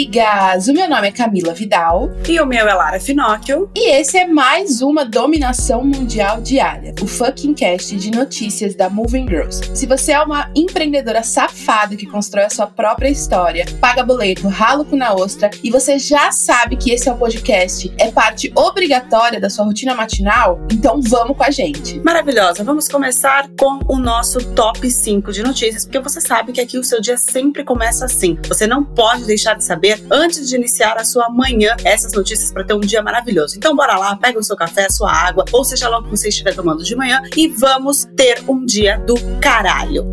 amigas! O meu nome é Camila Vidal. E o meu é Lara Finocchio. E esse é mais uma Dominação Mundial Diária, o fucking cast de notícias da Moving Girls. Se você é uma empreendedora safada que constrói a sua própria história, paga boleto, ralo com na ostra e você já sabe que esse é o podcast, é parte obrigatória da sua rotina matinal, então vamos com a gente. Maravilhosa! Vamos começar com o nosso top 5 de notícias, porque você sabe que aqui o seu dia sempre começa assim. Você não pode deixar de saber antes de iniciar a sua manhã essas notícias para ter um dia maravilhoso. Então bora lá, pega o seu café, a sua água, ou seja lá o que você estiver tomando de manhã e vamos ter um dia do caralho.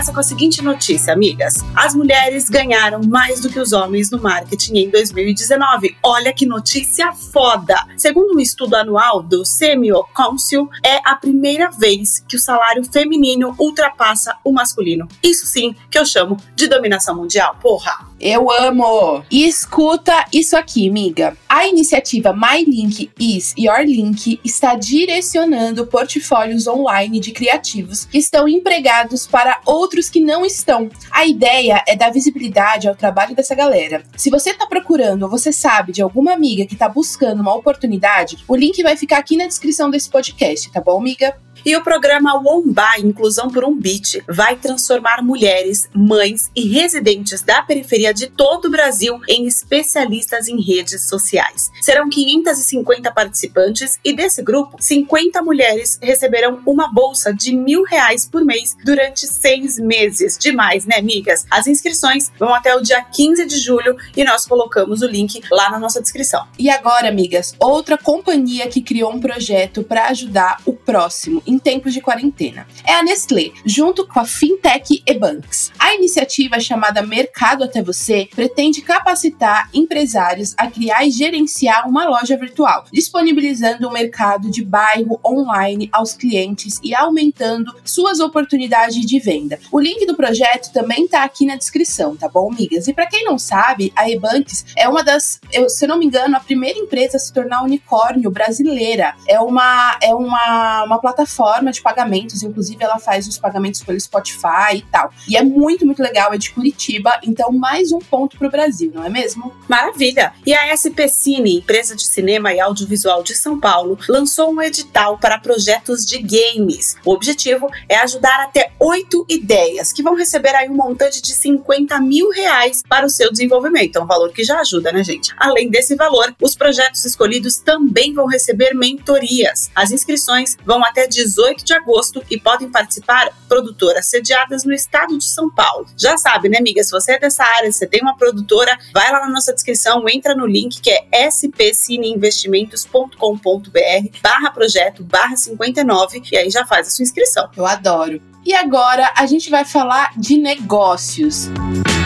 Começa com a seguinte notícia, amigas. As mulheres ganharam mais do que os homens no marketing em 2019. Olha que notícia foda! Segundo um estudo anual do CMO Council, é a primeira vez que o salário feminino ultrapassa o masculino. Isso sim que eu chamo de dominação mundial, porra! Eu amo! E escuta isso aqui, amiga. A iniciativa My Link is Your Link está direcionando portfólios online de criativos que estão empregados para outros que não estão. A ideia é dar visibilidade ao trabalho dessa galera. Se você está procurando ou você sabe de alguma amiga que está buscando uma oportunidade, o link vai ficar aqui na descrição desse podcast, tá bom, amiga? E o programa Womba Inclusão por um Beat vai transformar mulheres, mães e residentes da periferia de todo o Brasil em especialistas em redes sociais. Serão 550 participantes e desse grupo, 50 mulheres receberão uma bolsa de mil reais por mês durante seis meses. Demais, né, amigas? As inscrições vão até o dia 15 de julho e nós colocamos o link lá na nossa descrição. E agora, amigas, outra companhia que criou um projeto para ajudar o próximo em tempos de quarentena. É a Nestlé, junto com a Fintech Ebanks. A iniciativa chamada Mercado até Você pretende capacitar empresários a criar e gerenciar uma loja virtual, disponibilizando um mercado de bairro online aos clientes e aumentando suas oportunidades de venda. O link do projeto também está aqui na descrição, tá bom, amigas? E para quem não sabe, a Ebanks é uma das, eu, se eu não me engano, a primeira empresa a se tornar unicórnio brasileira. É uma, é uma, uma plataforma plataforma de pagamentos, inclusive ela faz os pagamentos pelo Spotify e tal. E é muito, muito legal, é de Curitiba, então mais um ponto para o Brasil, não é mesmo? Maravilha! E a SP Cine, empresa de cinema e audiovisual de São Paulo, lançou um edital para projetos de games. O objetivo é ajudar até oito ideias, que vão receber aí um montante de 50 mil reais para o seu desenvolvimento. É um valor que já ajuda, né, gente? Além desse valor, os projetos escolhidos também vão receber mentorias. As inscrições vão até 18 18 de agosto e podem participar produtoras sediadas no estado de São Paulo. Já sabe, né, amiga? Se você é dessa área, se você tem uma produtora, vai lá na nossa descrição, entra no link que é spcineinvestimentos.com.br barra projeto barra 59 e aí já faz a sua inscrição. Eu adoro. E agora a gente vai falar de negócios. Música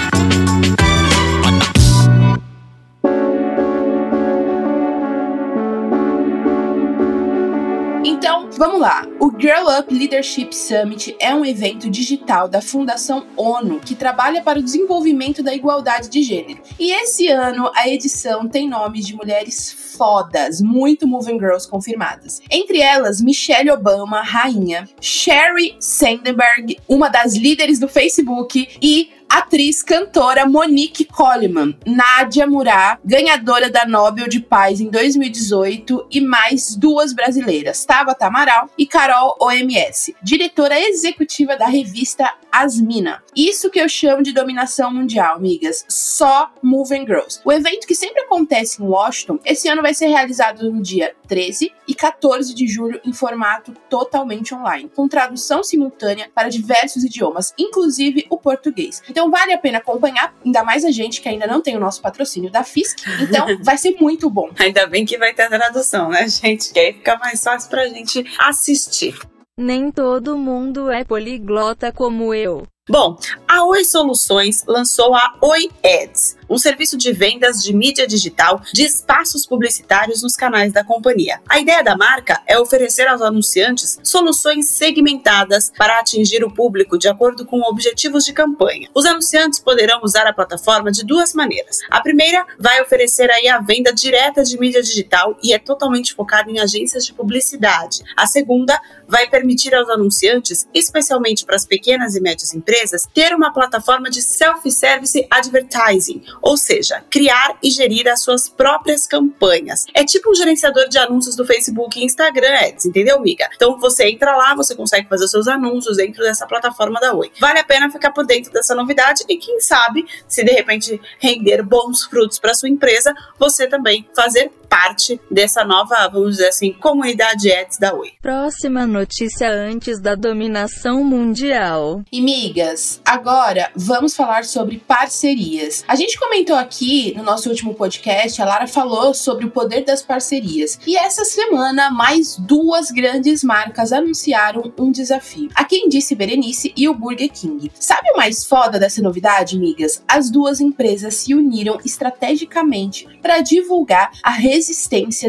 vamos lá. O Girl Up Leadership Summit é um evento digital da Fundação ONU que trabalha para o desenvolvimento da igualdade de gênero. E esse ano a edição tem nomes de mulheres fodas, muito Moving Girls confirmadas. Entre elas, Michelle Obama, rainha, Sherry Sandberg, uma das líderes do Facebook, e atriz cantora Monique Coleman, Nádia Murá, ganhadora da Nobel de Paz em 2018 e mais duas brasileiras, Tabata Amaral e Carol OMS, diretora executiva da revista Asmina. Isso que eu chamo de dominação mundial, amigas, só Moving Girls. O evento que sempre acontece em Washington, esse ano vai ser realizado no dia 13 e 14 de julho em formato totalmente online, com tradução simultânea para diversos idiomas, inclusive o português. Então vale a pena acompanhar, ainda mais a gente que ainda não tem o nosso patrocínio da FISC. Então vai ser muito bom. Ainda bem que vai ter a tradução, né, gente? Que aí fica mais fácil pra gente assistir. Nem todo mundo é poliglota como eu. Bom, a Oi Soluções lançou a Oi Ads, um serviço de vendas de mídia digital de espaços publicitários nos canais da companhia. A ideia da marca é oferecer aos anunciantes soluções segmentadas para atingir o público de acordo com objetivos de campanha. Os anunciantes poderão usar a plataforma de duas maneiras. A primeira vai oferecer aí a venda direta de mídia digital e é totalmente focada em agências de publicidade. A segunda vai permitir aos anunciantes, especialmente para as pequenas e médias empresas, ter uma plataforma de self-service advertising, ou seja, criar e gerir as suas próprias campanhas. É tipo um gerenciador de anúncios do Facebook e Instagram Ads, entendeu, amiga? Então você entra lá, você consegue fazer seus anúncios dentro dessa plataforma da Oi. Vale a pena ficar por dentro dessa novidade e quem sabe, se de repente render bons frutos para sua empresa, você também fazer parte dessa nova, vamos dizer assim, comunidade Ads da Oi. Próxima notícia antes da dominação mundial. E migas, agora vamos falar sobre parcerias. A gente comentou aqui no nosso último podcast, a Lara falou sobre o poder das parcerias. E essa semana, mais duas grandes marcas anunciaram um desafio. A Quem Disse Berenice e o Burger King. Sabe o mais foda dessa novidade, migas? As duas empresas se uniram estrategicamente para divulgar a resistência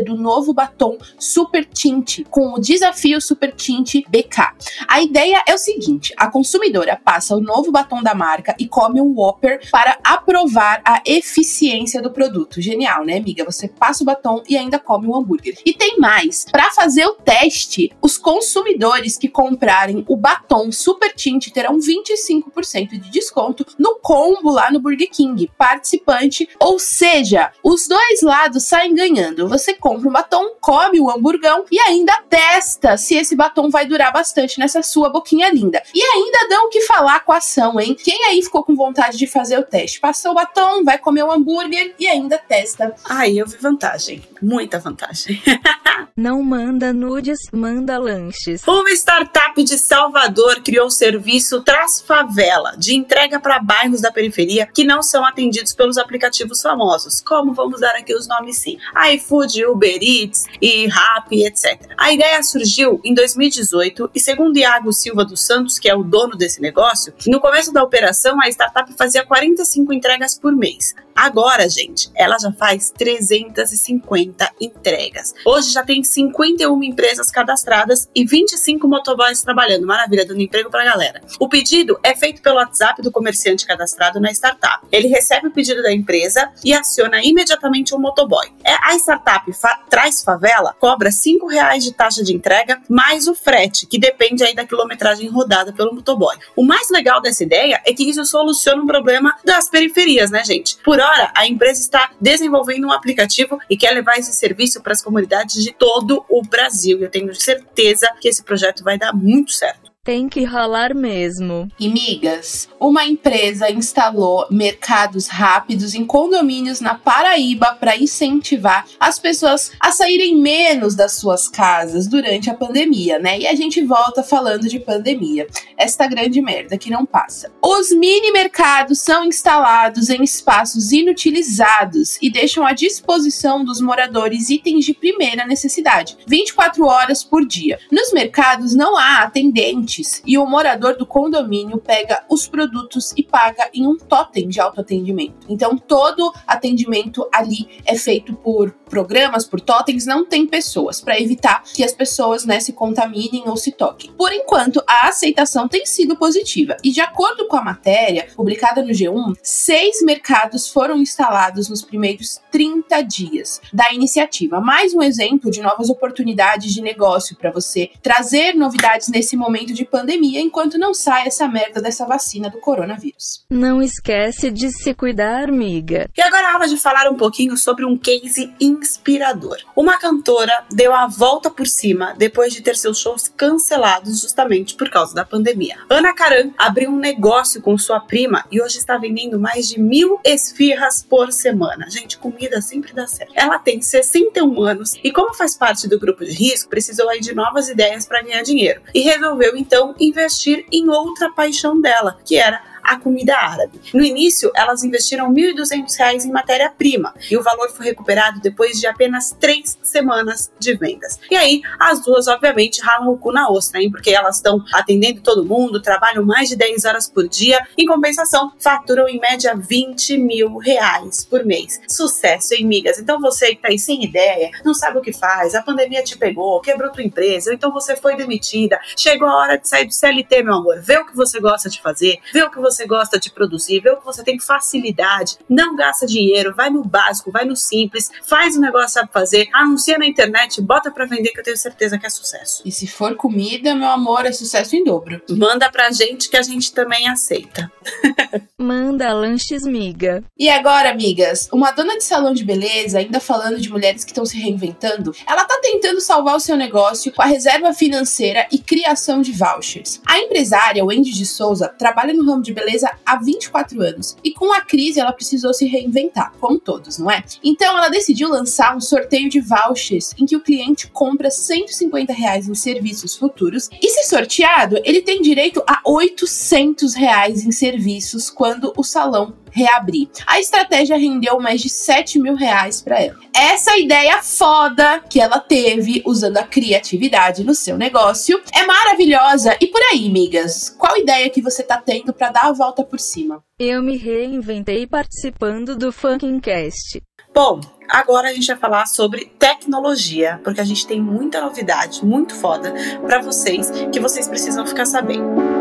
do novo batom Super Tint com o desafio Super Tint BK. A ideia é o seguinte: a consumidora passa o novo batom da marca e come um Whopper para aprovar a eficiência do produto. Genial, né, amiga? Você passa o batom e ainda come um hambúrguer. E tem mais: para fazer o teste, os consumidores que comprarem o batom Super Tint terão 25% de desconto no combo lá no Burger King, participante. Ou seja, os dois lados saem ganhando. Você compra um batom, come o hamburgão e ainda testa se esse batom vai durar bastante nessa sua boquinha linda. E ainda dão o que falar com a ação, hein? Quem aí ficou com vontade de fazer o teste? Passou o batom, vai comer o hambúrguer e ainda testa. Aí eu vi vantagem, muita vantagem. Não manda nudes, manda lanches. Uma startup de Salvador criou o serviço Traz Favela, de entrega para bairros da periferia que não são atendidos pelos aplicativos famosos, como vamos dar aqui os nomes sim, iFood, Uber Eats e Rappi, etc. A ideia surgiu em 2018 e segundo Iago Silva dos Santos, que é o dono desse negócio, no começo da operação a startup fazia 45 entregas por mês. Agora, gente, ela já faz 350 entregas. Hoje já tem 51 empresas cadastradas e 25 motoboys trabalhando. Maravilha, dando emprego pra galera. O pedido é feito pelo WhatsApp do comerciante cadastrado na startup. Ele recebe o pedido da empresa e aciona imediatamente o motoboy. É, startup fa Traz Favela cobra R$ reais de taxa de entrega mais o frete, que depende aí da quilometragem rodada pelo motoboy. O mais legal dessa ideia é que isso soluciona um problema das periferias, né, gente? Por hora, a empresa está desenvolvendo um aplicativo e quer levar esse serviço para as comunidades de todo o Brasil. Eu tenho certeza que esse projeto vai dar muito certo. Tem que rolar mesmo. E migas, uma empresa instalou mercados rápidos em condomínios na Paraíba para incentivar as pessoas a saírem menos das suas casas durante a pandemia, né? E a gente volta falando de pandemia. Esta grande merda que não passa. Os mini mercados são instalados em espaços inutilizados e deixam à disposição dos moradores itens de primeira necessidade, 24 horas por dia. Nos mercados não há atendente e o morador do condomínio pega os produtos e paga em um totem de autoatendimento. Então, todo atendimento ali é feito por programas, por totens, não tem pessoas, para evitar que as pessoas né, se contaminem ou se toquem. Por enquanto, a aceitação tem sido positiva e, de acordo com a matéria publicada no G1, seis mercados foram instalados nos primeiros 30 dias da iniciativa. Mais um exemplo de novas oportunidades de negócio para você trazer novidades nesse momento de pandemia enquanto não sai essa merda dessa vacina do coronavírus. Não esquece de se cuidar, amiga. E agora é hora de falar um pouquinho sobre um case inspirador. Uma cantora deu a volta por cima depois de ter seus shows cancelados justamente por causa da pandemia. Ana Karan abriu um negócio com sua prima e hoje está vendendo mais de mil esfirras por semana. Gente, comida sempre dá certo. Ela tem 61 anos e, como faz parte do grupo de risco, precisou aí de novas ideias para ganhar dinheiro e resolveu então investir em outra paixão dela, que era a comida árabe. No início, elas investiram R$ 1.200 em matéria-prima e o valor foi recuperado depois de apenas três semanas de vendas. E aí, as duas, obviamente, ralam o cu na ostra, hein? Porque elas estão atendendo todo mundo, trabalham mais de 10 horas por dia, em compensação, faturam em média 20 mil reais por mês. Sucesso, hein, migas? Então você que tá aí sem ideia, não sabe o que faz, a pandemia te pegou, quebrou tua empresa, então você foi demitida, chegou a hora de sair do CLT, meu amor. Vê o que você gosta de fazer, vê o que você gosta de produzir, vê o que você tem facilidade, não gasta dinheiro, vai no básico, vai no simples, faz o negócio sabe fazer, anuncia na internet, bota para vender que eu tenho certeza que é sucesso. E se for comida, meu amor, é sucesso em dobro. Manda pra gente que a gente também aceita. Manda lanches miga. E agora, amigas, uma dona de salão de beleza, ainda falando de mulheres que estão se reinventando, ela tá tentando salvar o seu negócio com a reserva financeira e criação de vouchers. A empresária Wendy de Souza trabalha no ramo de beleza há 24 anos e com a crise ela precisou se reinventar, como todos, não é? Então ela decidiu lançar um sorteio de vouchers em que o cliente compra 150 reais em serviços futuros e se sorteado, ele tem direito a 800 reais em serviços quando o salão reabrir. A estratégia rendeu mais de 7 mil reais para ela. Essa ideia foda que ela teve usando a criatividade no seu negócio é maravilhosa. E por aí, migas, qual ideia que você tá tendo para dar a volta por cima? Eu me reinventei participando do Funkin' Cast. Bom, agora a gente vai falar sobre tecnologia, porque a gente tem muita novidade, muito foda para vocês que vocês precisam ficar sabendo.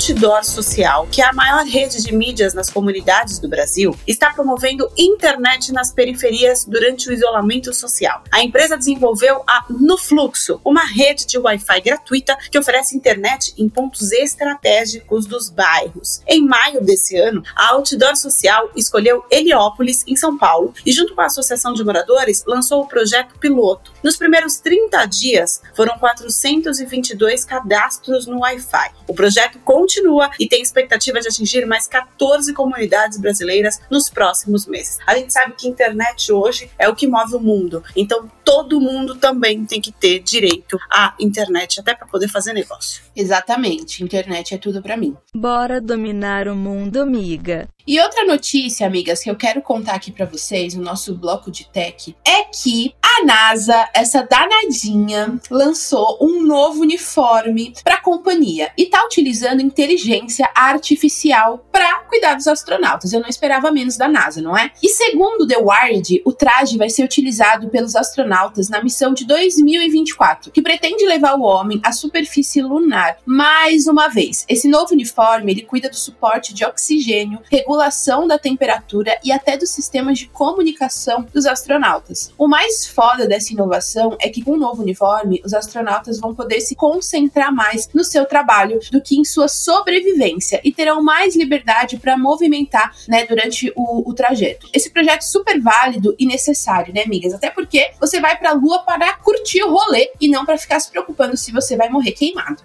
Outdoor Social, que é a maior rede de mídias nas comunidades do Brasil, está promovendo internet nas periferias durante o isolamento social. A empresa desenvolveu a No Fluxo, uma rede de Wi-Fi gratuita que oferece internet em pontos estratégicos dos bairros. Em maio desse ano, a Outdoor Social escolheu Heliópolis, em São Paulo, e junto com a Associação de Moradores, lançou o projeto piloto. Nos primeiros 30 dias, foram 422 cadastros no Wi-Fi. O projeto continua e tem expectativa de atingir mais 14 comunidades brasileiras nos próximos meses. A gente sabe que a internet hoje é o que move o mundo, então todo mundo também tem que ter direito à internet até para poder fazer negócio. Exatamente, internet é tudo para mim. Bora dominar o mundo, amiga. E outra notícia, amigas, que eu quero contar aqui para vocês no nosso bloco de tech é que a NASA, essa danadinha, lançou um novo uniforme para a companhia e tá utilizando inteligência artificial para cuidar dos astronautas. Eu não esperava menos da NASA, não é? E segundo The Wired, o traje vai ser utilizado pelos astronautas na missão de 2024, que pretende levar o homem à superfície lunar mais uma vez. Esse novo uniforme, ele cuida do suporte de oxigênio, regulação da temperatura e até dos sistemas de comunicação dos astronautas. O mais foda dessa inovação é que com o novo uniforme, os astronautas vão poder se concentrar mais no seu trabalho do que em sua sobrevivência e terão mais liberdade para movimentar, né, durante o, o trajeto. Esse projeto é super válido e necessário, né, amigas? Até porque você vai para a Lua para curtir o rolê e não para ficar se preocupando se você vai morrer queimado.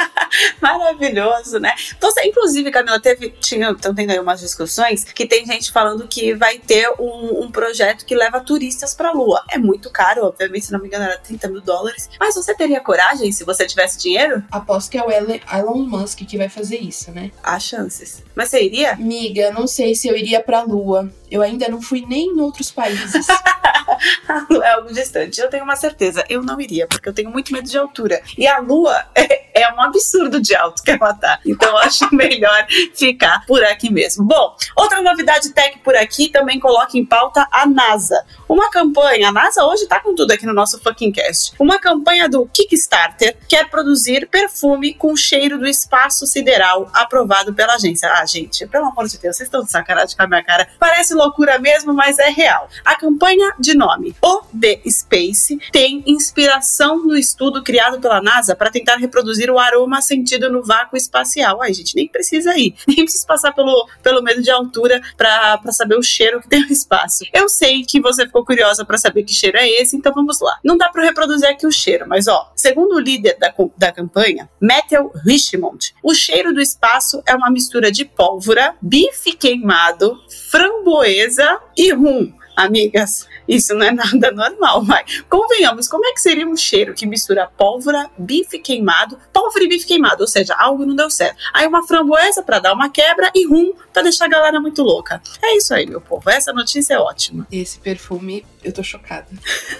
Maravilhoso, né? Você, inclusive, Camila, teve, tinha, estão tendo aí umas discussões que tem gente falando que vai ter um, um projeto que leva turistas para a Lua. É muito caro, obviamente, se não me engano, era 30 mil dólares. Mas você teria coragem se você tivesse dinheiro? Aposto que é o Elon Musk que vai fazer isso, né? Há chances. Mas você iria? Miga, não sei se eu iria pra Lua. Eu ainda não fui nem em outros países. é algo distante. Eu tenho uma certeza. Eu não iria, porque eu tenho muito medo de altura. E a Lua é, é um absurdo de alto que ela tá. Então acho melhor ficar por aqui mesmo. Bom, outra novidade tech por aqui também coloca em pauta a NASA. Uma campanha, a NASA hoje tá com tudo aqui no nosso fucking cast. Uma campanha do Kickstarter quer produzir perfume com cheiro do espaço sideral aprovado pela agência. Ah, gente, pelo amor de Deus, vocês estão de sacanagem com a minha cara. Parece loucura mesmo, mas é real. A campanha de nome O The Space tem inspiração no estudo criado pela NASA para tentar reproduzir o aroma sentido no vácuo espacial. Ai, gente, nem precisa ir, nem precisa passar pelo, pelo medo de altura para saber o cheiro que tem no espaço. Eu sei que você ficou curiosa para saber que cheiro é esse, então vamos lá. Não dá para reproduzir aqui o cheiro, mas ó, segundo o líder da, da campanha, Matthew Richmond, o cheiro do espaço é uma mistura de pólvora, bife queimado, framboesa e rum Amigas, isso não é nada normal, mas convenhamos, como é que seria um cheiro que mistura pólvora, bife queimado, pólvora e bife queimado, ou seja, algo não deu certo. Aí uma framboesa para dar uma quebra e rum para deixar a galera muito louca. É isso aí, meu povo. Essa notícia é ótima. Esse perfume, eu tô chocada.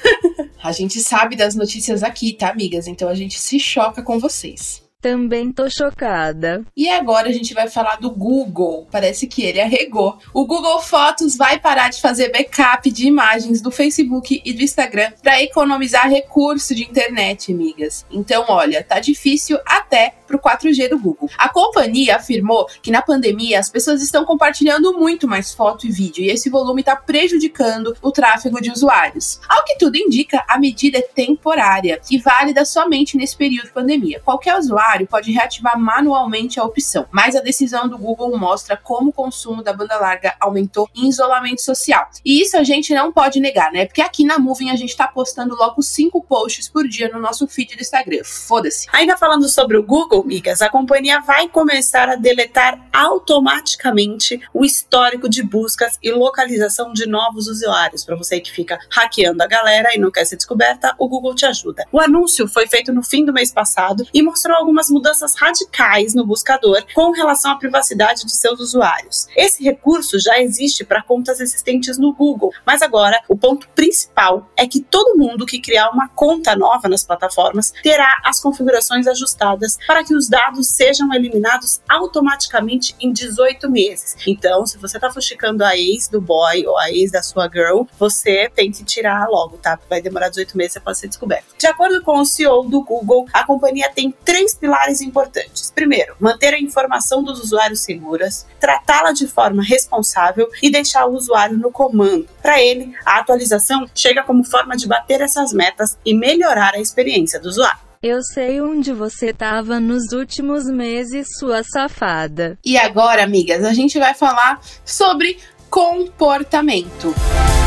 a gente sabe das notícias aqui, tá, amigas? Então a gente se choca com vocês. Também tô chocada. E agora a gente vai falar do Google. Parece que ele arregou. O Google Fotos vai parar de fazer backup de imagens do Facebook e do Instagram para economizar recurso de internet, amigas. Então, olha, tá difícil até pro 4G do Google. A companhia afirmou que na pandemia as pessoas estão compartilhando muito mais foto e vídeo e esse volume está prejudicando o tráfego de usuários. Ao que tudo indica, a medida é temporária e válida somente nesse período de pandemia. Qualquer usuário usuário pode reativar manualmente a opção, mas a decisão do Google mostra como o consumo da banda larga aumentou em isolamento social. E isso a gente não pode negar, né? Porque aqui na Moving a gente tá postando logo cinco posts por dia no nosso feed do Instagram. Foda-se. Ainda falando sobre o Google, migas, a companhia vai começar a deletar automaticamente o histórico de buscas e localização de novos usuários. Para você que fica hackeando a galera e não quer ser descoberta, o Google te ajuda. O anúncio foi feito no fim do mês passado e mostrou algumas algumas mudanças radicais no buscador com relação à privacidade de seus usuários. Esse recurso já existe para contas existentes no Google, mas agora o ponto principal é que todo mundo que criar uma conta nova nas plataformas terá as configurações ajustadas para que os dados sejam eliminados automaticamente em 18 meses. Então, se você está fuxicando a ex do boy ou a ex da sua girl, você tem que tirar logo, tá? Vai demorar 18 meses para ser descoberto. De acordo com o CEO do Google, a companhia tem três pilares importantes. Primeiro, manter a informação dos usuários seguras, tratá-la de forma responsável e deixar o usuário no comando. Para ele, a atualização chega como forma de bater essas metas e melhorar a experiência do usuário. Eu sei onde você estava nos últimos meses, sua safada. E agora, amigas, a gente vai falar sobre comportamento.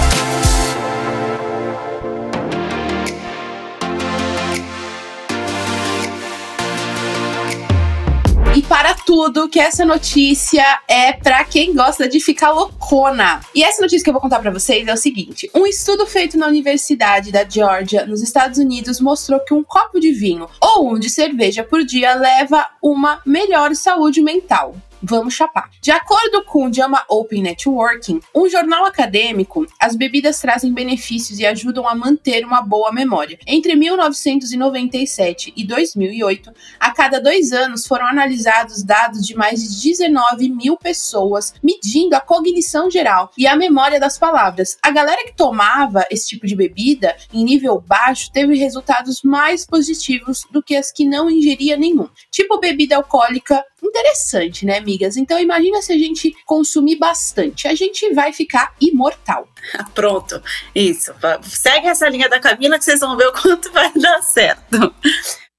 E para tudo, que essa notícia é para quem gosta de ficar loucona. E essa notícia que eu vou contar para vocês é o seguinte: um estudo feito na Universidade da Georgia, nos Estados Unidos, mostrou que um copo de vinho ou um de cerveja por dia leva uma melhor saúde mental. Vamos chapar. De acordo com o JAMA Open Networking, um jornal acadêmico, as bebidas trazem benefícios e ajudam a manter uma boa memória. Entre 1997 e 2008, a cada dois anos foram analisados dados de mais de 19 mil pessoas, medindo a cognição geral e a memória das palavras. A galera que tomava esse tipo de bebida em nível baixo teve resultados mais positivos do que as que não ingeria nenhum. Tipo bebida alcoólica interessante, né, amigas? Então imagina se a gente consumir bastante, a gente vai ficar imortal. Pronto, isso. Segue essa linha da Camila que vocês vão ver o quanto vai dar certo.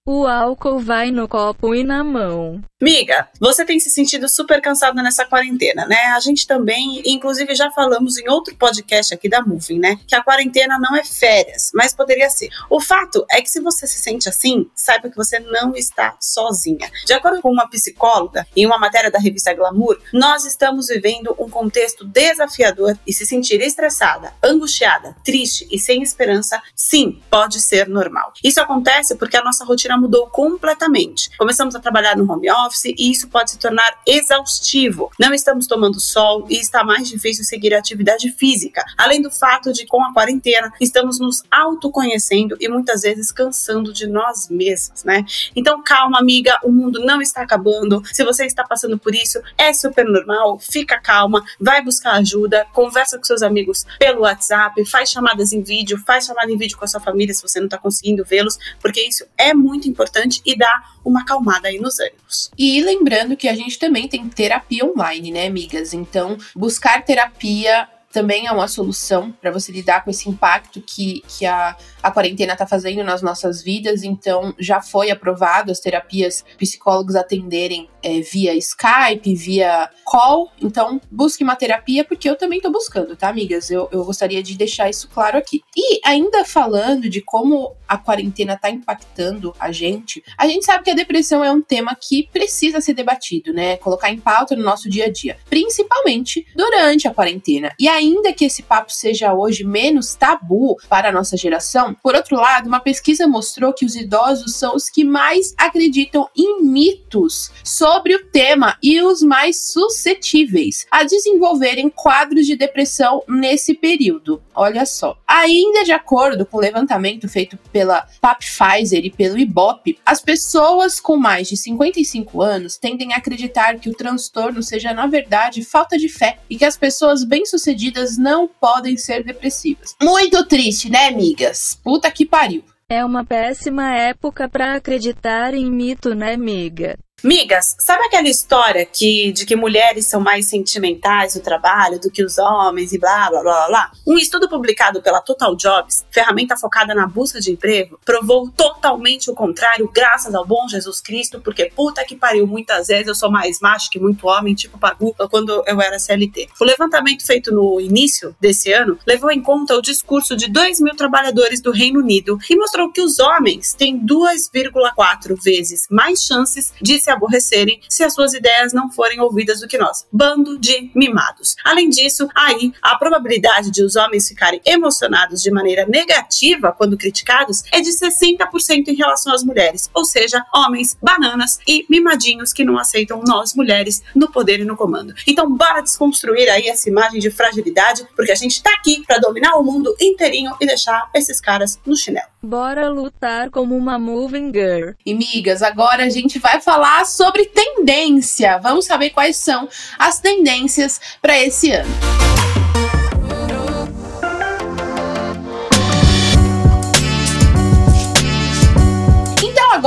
O álcool vai no copo e na mão. Miga, você tem se sentido super cansada nessa quarentena, né? A gente também, inclusive já falamos em outro podcast aqui da Moving, né? Que a quarentena não é férias, mas poderia ser. O fato é que se você se sente assim, saiba que você não está sozinha. De acordo com uma psicóloga, em uma matéria da revista Glamour, nós estamos vivendo um contexto desafiador e se sentir estressada, angustiada, triste e sem esperança, sim, pode ser normal. Isso acontece porque a nossa rotina mudou completamente. Começamos a trabalhar no home office e isso pode se tornar exaustivo. Não estamos tomando sol e está mais difícil seguir a atividade física. Além do fato de, com a quarentena, estamos nos autoconhecendo e muitas vezes cansando de nós mesmos, né? Então, calma, amiga, o mundo não está acabando. Se você está passando por isso, é super normal. Fica calma, vai buscar ajuda, conversa com seus amigos pelo WhatsApp, faz chamadas em vídeo, faz chamada em vídeo com a sua família se você não está conseguindo vê-los, porque isso é muito importante e dá uma acalmada aí nos ânimos. E lembrando que a gente também tem terapia online, né, amigas? Então, buscar terapia também é uma solução para você lidar com esse impacto que, que a, a quarentena está fazendo nas nossas vidas. Então, já foi aprovado as terapias psicólogos atenderem é, via Skype, via call. Então, busque uma terapia, porque eu também estou buscando, tá, amigas? Eu, eu gostaria de deixar isso claro aqui. E ainda falando de como a quarentena está impactando a gente, a gente sabe que a depressão é um tema que precisa ser debatido, né? Colocar em pauta no nosso dia a dia, principalmente durante a quarentena. E ainda que esse papo seja hoje menos tabu para a nossa geração, por outro lado, uma pesquisa mostrou que os idosos são os que mais acreditam em mitos sobre o tema e os mais suscetíveis a desenvolverem quadros de depressão nesse período. Olha só. Ainda de acordo com o levantamento feito pela Pfizer e pelo IBOP, as pessoas com mais de 55 anos tendem a acreditar que o transtorno seja, na verdade, falta de fé e que as pessoas bem-sucedidas não podem ser depressivas. Muito triste, né, amigas? Puta que pariu. É uma péssima época para acreditar em mito, né, amiga? Migas, sabe aquela história que, de que mulheres são mais sentimentais no trabalho do que os homens e blá blá blá blá? Um estudo publicado pela Total Jobs, ferramenta focada na busca de emprego, provou totalmente o contrário, graças ao bom Jesus Cristo, porque puta que pariu, muitas vezes eu sou mais macho que muito homem, tipo Pagu, quando eu era CLT. O levantamento feito no início desse ano levou em conta o discurso de 2 mil trabalhadores do Reino Unido e mostrou que os homens têm 2,4 vezes mais chances de se aborrecerem se as suas ideias não forem ouvidas do que nós. Bando de mimados. Além disso, aí a probabilidade de os homens ficarem emocionados de maneira negativa quando criticados é de 60% em relação às mulheres, ou seja, homens, bananas e mimadinhos que não aceitam nós mulheres no poder e no comando. Então, bora desconstruir aí essa imagem de fragilidade, porque a gente tá aqui para dominar o mundo inteirinho e deixar esses caras no chinelo. Bora lutar como uma moving girl. E migas, agora a gente vai falar sobre tendência. Vamos saber quais são as tendências para esse ano.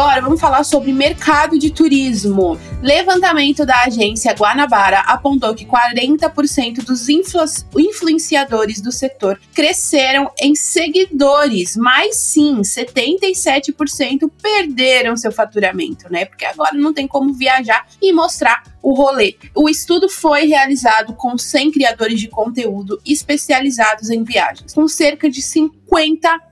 Agora vamos falar sobre mercado de turismo. Levantamento da agência Guanabara apontou que 40% dos influ influenciadores do setor cresceram em seguidores, mas sim, 77% perderam seu faturamento, né? Porque agora não tem como viajar e mostrar o rolê. O estudo foi realizado com 100 criadores de conteúdo especializados em viagens, com cerca de 50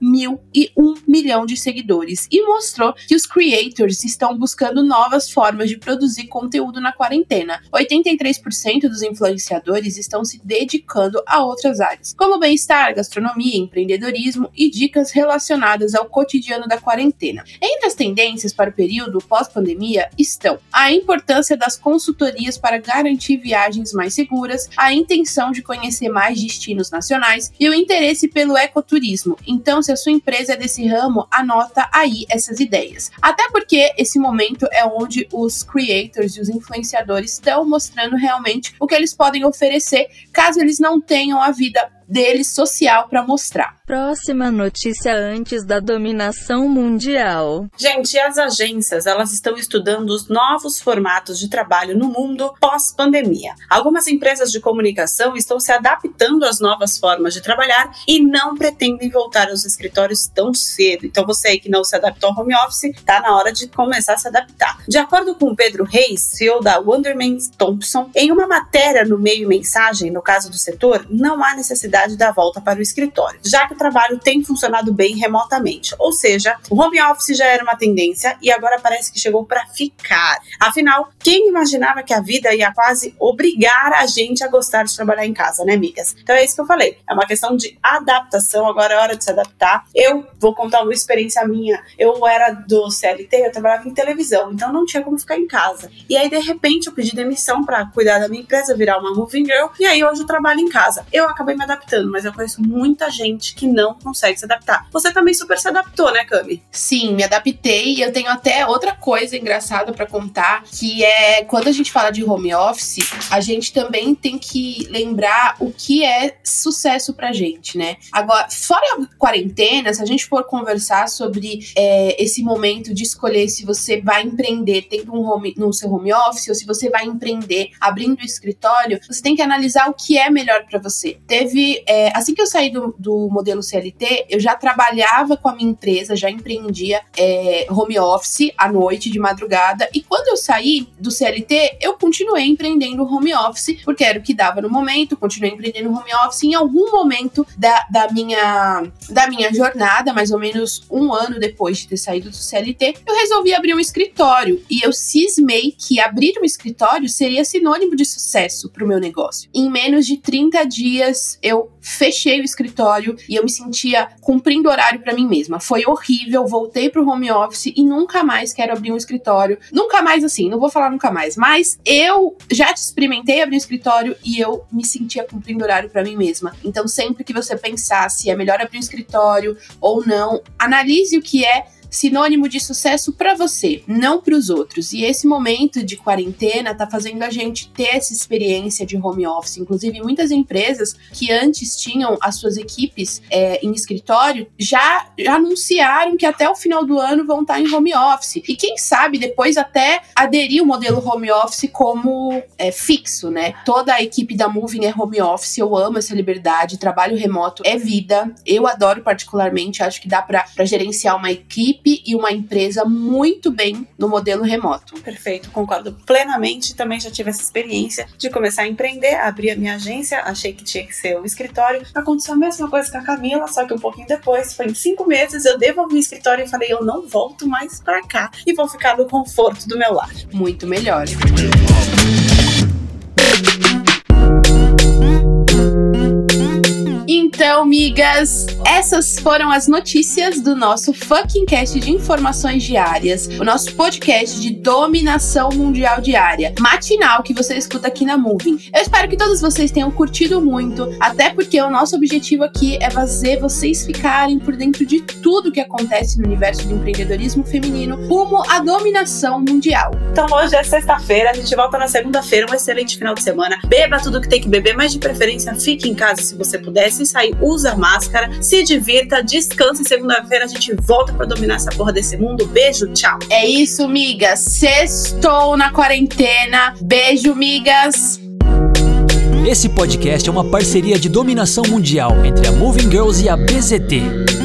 mil e 1 milhão de seguidores, e mostrou que os creators estão buscando novas formas de produzir conteúdo na quarentena. 83% dos influenciadores estão se dedicando a outras áreas, como bem-estar, gastronomia, empreendedorismo e dicas relacionadas ao cotidiano da quarentena. Entre as tendências para o período pós-pandemia estão a importância das consultorias para garantir viagens mais seguras, a intenção de conhecer mais destinos nacionais e o interesse pelo ecoturismo. Então, se a sua empresa é desse ramo, anota aí essas ideias. Até porque esse momento é onde os creators e os influenciadores estão mostrando realmente o que eles podem oferecer caso eles não tenham a vida deles social para mostrar. Próxima notícia antes da dominação mundial. Gente, as agências, elas estão estudando os novos formatos de trabalho no mundo pós-pandemia. Algumas empresas de comunicação estão se adaptando às novas formas de trabalhar e não pretendem voltar aos escritórios tão cedo. Então você aí que não se adaptou ao home office, tá na hora de começar a se adaptar. De acordo com Pedro Reis, CEO da Wonderman Thompson, em uma matéria no meio mensagem, no caso do setor, não há necessidade da volta para o escritório, já que trabalho tem funcionado bem remotamente. Ou seja, o home office já era uma tendência e agora parece que chegou para ficar. Afinal, quem imaginava que a vida ia quase obrigar a gente a gostar de trabalhar em casa, né, amigas? Então é isso que eu falei. É uma questão de adaptação, agora é hora de se adaptar. Eu vou contar uma experiência minha. Eu era do CLT, eu trabalhava em televisão, então não tinha como ficar em casa. E aí, de repente, eu pedi demissão para cuidar da minha empresa, virar uma moving girl, e aí hoje eu trabalho em casa. Eu acabei me adaptando, mas eu conheço muita gente que não consegue se adaptar. Você também super se adaptou, né, Cami? Sim, me adaptei e eu tenho até outra coisa engraçada para contar, que é quando a gente fala de home office, a gente também tem que lembrar o que é sucesso pra gente, né? Agora, fora a quarentena, se a gente for conversar sobre é, esse momento de escolher se você vai empreender tendo um home no seu home office ou se você vai empreender abrindo o escritório, você tem que analisar o que é melhor para você. Teve é, assim que eu saí do, do, modelo CLT, eu já trabalhava com a minha empresa, já empreendia é, home office à noite, de madrugada. E quando eu saí do CLT, eu continuei empreendendo home office, porque era o que dava no momento, continuei empreendendo home office. Em algum momento da, da, minha, da minha jornada, mais ou menos um ano depois de ter saído do CLT, eu resolvi abrir um escritório. E eu cismei que abrir um escritório seria sinônimo de sucesso para o meu negócio. Em menos de 30 dias, eu fechei o escritório e eu me sentia cumprindo horário para mim mesma. Foi horrível, voltei pro home office e nunca mais quero abrir um escritório. Nunca mais assim, não vou falar nunca mais, mas eu já experimentei abrir um escritório e eu me sentia cumprindo horário para mim mesma. Então, sempre que você pensar se é melhor abrir um escritório ou não, analise o que é sinônimo de sucesso para você, não para os outros. E esse momento de quarentena tá fazendo a gente ter essa experiência de home office. Inclusive, muitas empresas que antes tinham as suas equipes é, em escritório já, já anunciaram que até o final do ano vão estar tá em home office. E quem sabe depois até aderir o modelo home office como é, fixo, né? Toda a equipe da Moving é home office. Eu amo essa liberdade. Trabalho remoto é vida. Eu adoro particularmente. Acho que dá para gerenciar uma equipe equipe e uma empresa muito bem no modelo remoto. Perfeito, concordo plenamente. Também já tive essa experiência de começar a empreender, abrir a minha agência, achei que tinha que ser um escritório. Aconteceu a mesma coisa com a Camila, só que um pouquinho depois, foi em cinco meses, eu devolvi o escritório e falei: eu não volto mais para cá e vou ficar no conforto do meu lar. Muito melhor. Então, migas, essas foram as notícias do nosso fucking cast de informações diárias, o nosso podcast de dominação mundial diária, matinal que você escuta aqui na Moving. Eu espero que todos vocês tenham curtido muito, até porque o nosso objetivo aqui é fazer vocês ficarem por dentro de tudo que acontece no universo do empreendedorismo feminino rumo à dominação mundial. Então, hoje é sexta-feira, a gente volta na segunda-feira, um excelente final de semana. Beba tudo que tem que beber, mas de preferência fique em casa se você puder, se sair usa máscara, se divirta, descanse. Segunda-feira a gente volta para dominar essa porra desse mundo. Beijo, tchau. É isso, migas. Sextou na quarentena. Beijo, migas. Esse podcast é uma parceria de dominação mundial entre a Moving Girls e a BZT.